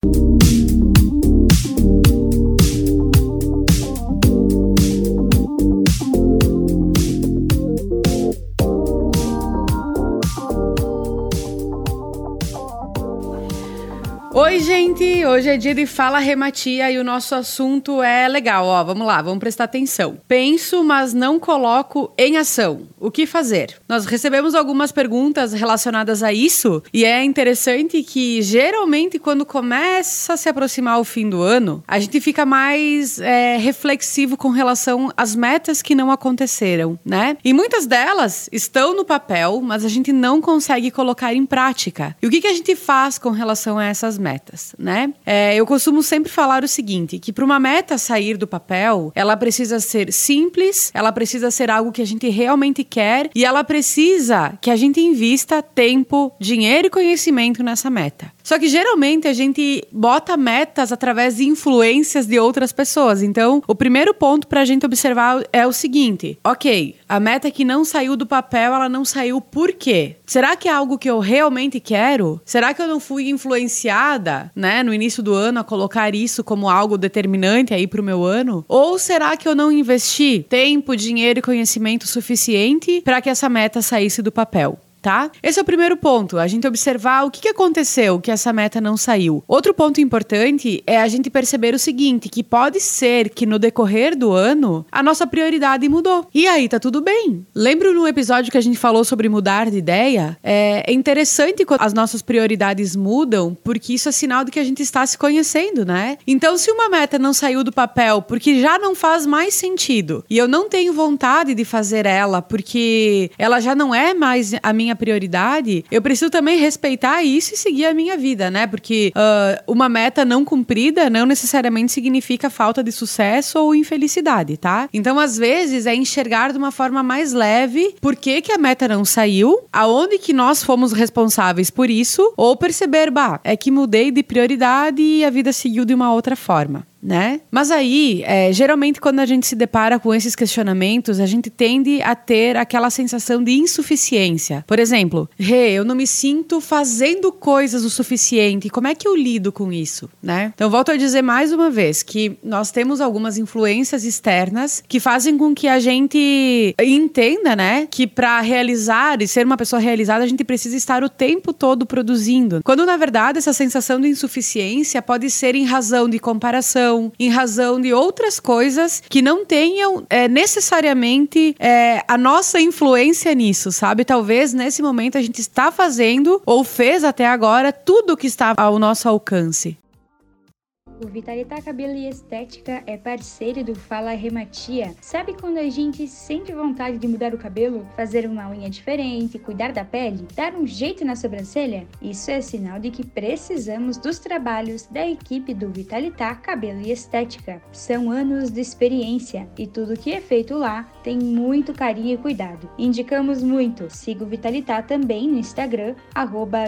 Thank you gente! Hoje é dia de Fala Rematia e o nosso assunto é legal, ó. Vamos lá, vamos prestar atenção. Penso, mas não coloco em ação. O que fazer? Nós recebemos algumas perguntas relacionadas a isso e é interessante que geralmente quando começa a se aproximar o fim do ano, a gente fica mais é, reflexivo com relação às metas que não aconteceram, né? E muitas delas estão no papel, mas a gente não consegue colocar em prática. E o que, que a gente faz com relação a essas metas? metas, né? É, eu costumo sempre falar o seguinte, que para uma meta sair do papel, ela precisa ser simples, ela precisa ser algo que a gente realmente quer e ela precisa que a gente invista tempo, dinheiro e conhecimento nessa meta. Só que geralmente a gente bota metas através de influências de outras pessoas. Então, o primeiro ponto para a gente observar é o seguinte: ok, a meta que não saiu do papel, ela não saiu por quê? Será que é algo que eu realmente quero? Será que eu não fui influenciada, né, no início do ano a colocar isso como algo determinante aí para o meu ano? Ou será que eu não investi tempo, dinheiro e conhecimento suficiente para que essa meta saísse do papel? Tá? Esse é o primeiro ponto, a gente observar o que, aconteceu que essa meta não saiu. Outro ponto importante é a gente perceber o seguinte, que pode ser que no decorrer do ano a nossa prioridade mudou. E aí tá tudo bem. Lembro no episódio que a gente falou sobre mudar de ideia? É, é interessante quando as nossas prioridades mudam, porque isso é sinal de que a gente está se conhecendo, né? Então, se uma meta não saiu do papel porque já não faz mais sentido e eu não tenho vontade de fazer ela porque ela já não é mais a minha prioridade, eu preciso também respeitar isso e seguir a minha vida, né? Porque uh, uma meta não cumprida não necessariamente significa falta de sucesso ou infelicidade, tá? Então, às vezes, é enxergar de uma forma mais leve por que, que a meta não saiu, aonde que nós fomos responsáveis por isso, ou perceber, bah, é que mudei de prioridade e a vida seguiu de uma outra forma né? Mas aí, é, geralmente, quando a gente se depara com esses questionamentos, a gente tende a ter aquela sensação de insuficiência. Por exemplo, Rê, eu não me sinto fazendo coisas o suficiente. Como é que eu lido com isso, né? Então, volto a dizer mais uma vez que nós temos algumas influências externas que fazem com que a gente entenda, né, que para realizar e ser uma pessoa realizada, a gente precisa estar o tempo todo produzindo. Quando, na verdade, essa sensação de insuficiência pode ser em razão de comparação em razão de outras coisas que não tenham é, necessariamente é, a nossa influência nisso, sabe? Talvez nesse momento a gente está fazendo ou fez até agora tudo o que está ao nosso alcance. O Vitalita Cabelo e Estética é parceiro do Fala Rematia. Sabe quando a gente sente vontade de mudar o cabelo, fazer uma unha diferente, cuidar da pele, dar um jeito na sobrancelha? Isso é sinal de que precisamos dos trabalhos da equipe do Vitalita Cabelo e Estética. São anos de experiência e tudo que é feito lá tem muito carinho e cuidado. Indicamos muito. Siga o Vitalita também no Instagram, arroba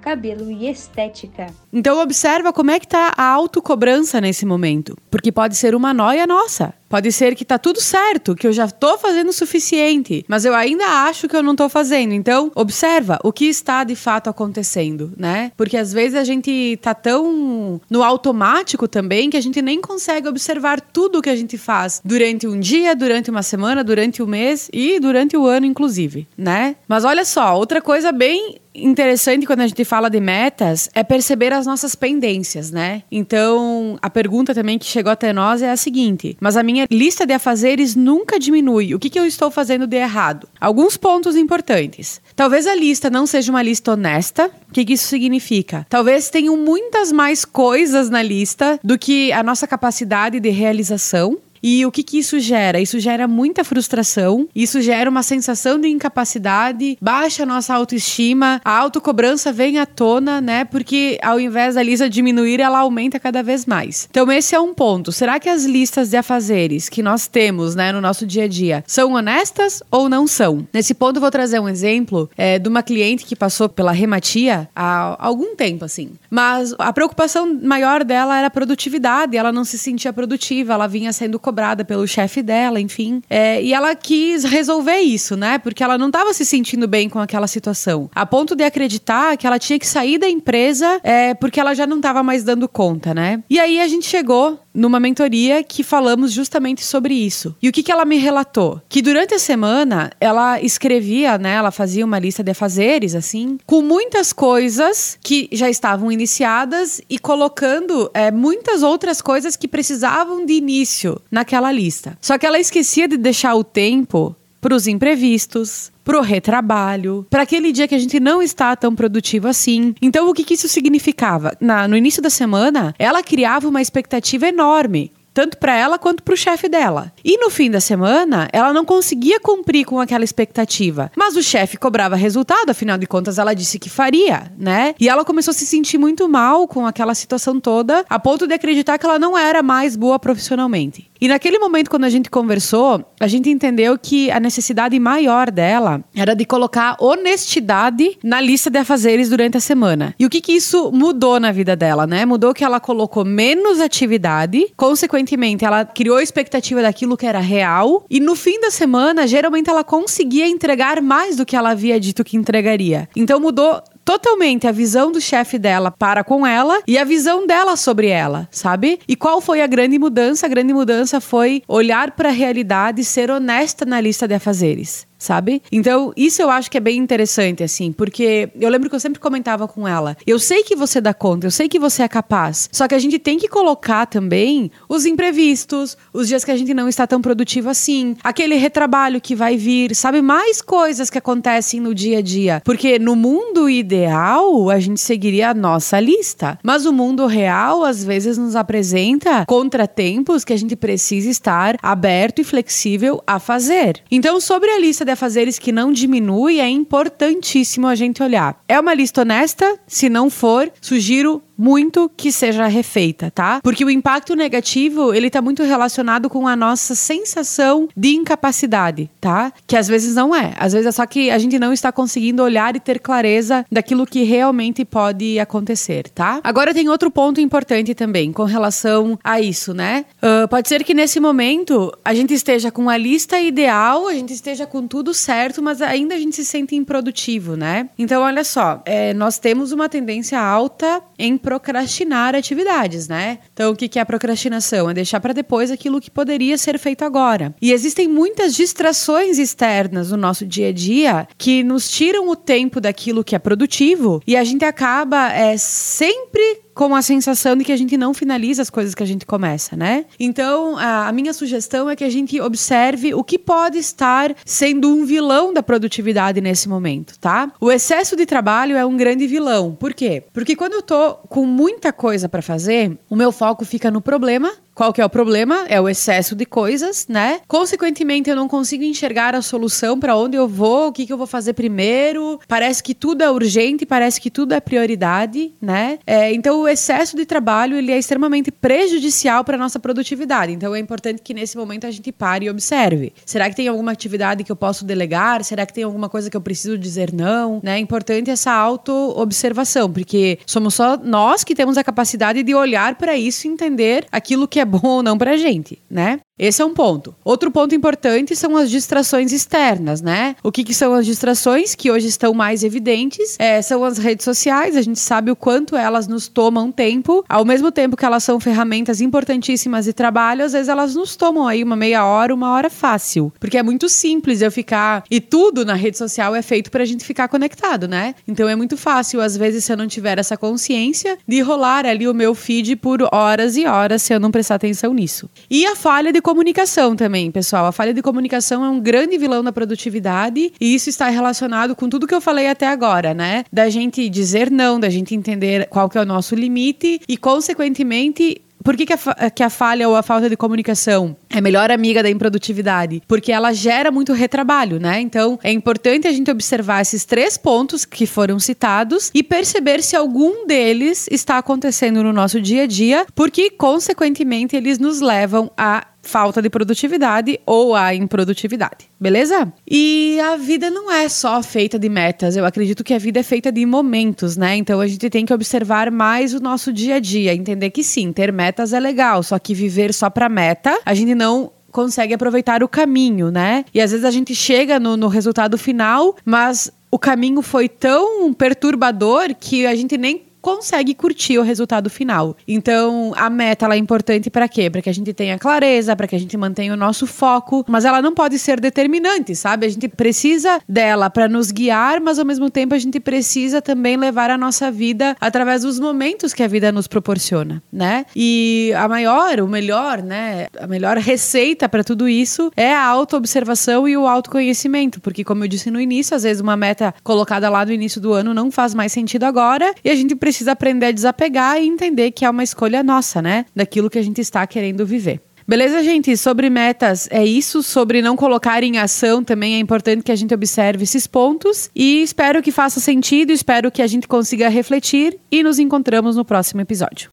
Cabelo e Estética. Então observa como é que tá a autocobrança nesse momento, porque pode ser uma noia nossa. Pode ser que tá tudo certo, que eu já tô fazendo o suficiente, mas eu ainda acho que eu não tô fazendo. Então, observa o que está de fato acontecendo, né? Porque às vezes a gente tá tão no automático também que a gente nem consegue observar tudo o que a gente faz durante um dia, durante uma semana, durante o um mês e durante o ano, inclusive, né? Mas olha só, outra coisa bem interessante quando a gente fala de metas é perceber as nossas pendências, né? Então, a pergunta também que chegou até nós é a seguinte: mas a minha lista de afazeres nunca diminui. O que, que eu estou fazendo de errado? Alguns pontos importantes. Talvez a lista não seja uma lista honesta. O que, que isso significa? Talvez tenham muitas mais coisas na lista do que a nossa capacidade de realização. E o que, que isso gera? Isso gera muita frustração, isso gera uma sensação de incapacidade, baixa a nossa autoestima, a autocobrança vem à tona, né? Porque ao invés da lista diminuir, ela aumenta cada vez mais. Então, esse é um ponto. Será que as listas de afazeres que nós temos, né, no nosso dia a dia, são honestas ou não são? Nesse ponto, eu vou trazer um exemplo é, de uma cliente que passou pela rematia há algum tempo, assim. Mas a preocupação maior dela era a produtividade, ela não se sentia produtiva, ela vinha sendo cobrada cobrada pelo chefe dela, enfim. É, e ela quis resolver isso, né? Porque ela não estava se sentindo bem com aquela situação. A ponto de acreditar que ela tinha que sair da empresa é, porque ela já não estava mais dando conta, né? E aí a gente chegou numa mentoria que falamos justamente sobre isso. E o que, que ela me relatou? Que durante a semana ela escrevia, né? Ela fazia uma lista de afazeres, assim, com muitas coisas que já estavam iniciadas e colocando é, muitas outras coisas que precisavam de início naquela lista. Só que ela esquecia de deixar o tempo para os imprevistos, para o retrabalho, para aquele dia que a gente não está tão produtivo assim. Então, o que, que isso significava? Na, no início da semana, ela criava uma expectativa enorme tanto para ela quanto para o chefe dela. E no fim da semana, ela não conseguia cumprir com aquela expectativa. Mas o chefe cobrava resultado, afinal de contas ela disse que faria, né? E ela começou a se sentir muito mal com aquela situação toda, a ponto de acreditar que ela não era mais boa profissionalmente. E naquele momento, quando a gente conversou, a gente entendeu que a necessidade maior dela era de colocar honestidade na lista de afazeres durante a semana. E o que, que isso mudou na vida dela, né? Mudou que ela colocou menos atividade, consequentemente, ela criou expectativa daquilo que era real, e no fim da semana, geralmente ela conseguia entregar mais do que ela havia dito que entregaria. Então mudou totalmente a visão do chefe dela para com ela e a visão dela sobre ela, sabe? E qual foi a grande mudança? A grande mudança foi olhar para a realidade e ser honesta na lista de afazeres sabe? Então, isso eu acho que é bem interessante, assim, porque eu lembro que eu sempre comentava com ela: eu sei que você dá conta, eu sei que você é capaz, só que a gente tem que colocar também os imprevistos, os dias que a gente não está tão produtivo assim, aquele retrabalho que vai vir, sabe? Mais coisas que acontecem no dia a dia. Porque no mundo ideal, a gente seguiria a nossa lista, mas o mundo real, às vezes, nos apresenta contratempos que a gente precisa estar aberto e flexível a fazer. Então, sobre a lista de afazeres que não diminui, é importantíssimo a gente olhar. É uma lista honesta? Se não for, sugiro muito que seja refeita, tá? Porque o impacto negativo, ele tá muito relacionado com a nossa sensação de incapacidade, tá? Que às vezes não é. Às vezes é só que a gente não está conseguindo olhar e ter clareza daquilo que realmente pode acontecer, tá? Agora tem outro ponto importante também com relação a isso, né? Uh, pode ser que nesse momento a gente esteja com a lista ideal, a gente esteja com tudo certo, mas ainda a gente se sente improdutivo, né? Então, olha só, é, nós temos uma tendência alta em procrastinar atividades, né? Então, o que é procrastinação? É deixar para depois aquilo que poderia ser feito agora. E existem muitas distrações externas no nosso dia a dia que nos tiram o tempo daquilo que é produtivo e a gente acaba é, sempre com a sensação de que a gente não finaliza as coisas que a gente começa, né? Então, a, a, minha sugestão é que a gente observe o que pode estar sendo um vilão da produtividade nesse momento, tá? O excesso de trabalho é um grande vilão. Por quê? Porque quando eu tô com muita coisa para fazer, o meu foco fica no problema qual que é o problema? É o excesso de coisas, né? Consequentemente, eu não consigo enxergar a solução para onde eu vou, o que, que eu vou fazer primeiro. Parece que tudo é urgente, parece que tudo é prioridade, né? É, então, o excesso de trabalho ele é extremamente prejudicial para nossa produtividade. Então, é importante que nesse momento a gente pare e observe. Será que tem alguma atividade que eu posso delegar? Será que tem alguma coisa que eu preciso dizer não? Né? É importante essa auto-observação, porque somos só nós que temos a capacidade de olhar para isso e entender aquilo que é bom ou não pra gente, né? Esse é um ponto. Outro ponto importante são as distrações externas, né? O que, que são as distrações que hoje estão mais evidentes? É, são as redes sociais. A gente sabe o quanto elas nos tomam tempo. Ao mesmo tempo que elas são ferramentas importantíssimas de trabalho, às vezes elas nos tomam aí uma meia hora, uma hora fácil. Porque é muito simples eu ficar. E tudo na rede social é feito pra gente ficar conectado, né? Então é muito fácil, às vezes, se eu não tiver essa consciência, de rolar ali o meu feed por horas e horas se eu não prestar atenção nisso. E a falha de comunicação também, pessoal. A falha de comunicação é um grande vilão da produtividade e isso está relacionado com tudo que eu falei até agora, né? Da gente dizer não, da gente entender qual que é o nosso limite e, consequentemente, por que, que, a, que a falha ou a falta de comunicação é melhor amiga da improdutividade? Porque ela gera muito retrabalho, né? Então é importante a gente observar esses três pontos que foram citados e perceber se algum deles está acontecendo no nosso dia a dia, porque, consequentemente, eles nos levam a falta de produtividade ou a improdutividade, beleza? E a vida não é só feita de metas, eu acredito que a vida é feita de momentos, né? Então a gente tem que observar mais o nosso dia a dia, entender que sim, ter metas é legal, só que viver só para meta, a gente não consegue aproveitar o caminho, né? E às vezes a gente chega no, no resultado final, mas o caminho foi tão perturbador que a gente nem consegue curtir o resultado final. Então, a meta ela é importante para quê? Para que a gente tenha clareza, para que a gente mantenha o nosso foco, mas ela não pode ser determinante, sabe? A gente precisa dela para nos guiar, mas ao mesmo tempo a gente precisa também levar a nossa vida através dos momentos que a vida nos proporciona, né? E a maior, o melhor, né, a melhor receita para tudo isso é a autoobservação e o autoconhecimento, porque como eu disse no início, às vezes uma meta colocada lá no início do ano não faz mais sentido agora e a gente precisa precisa aprender a desapegar e entender que é uma escolha nossa, né? Daquilo que a gente está querendo viver. Beleza, gente? Sobre metas é isso. Sobre não colocar em ação também é importante que a gente observe esses pontos. E espero que faça sentido, espero que a gente consiga refletir e nos encontramos no próximo episódio.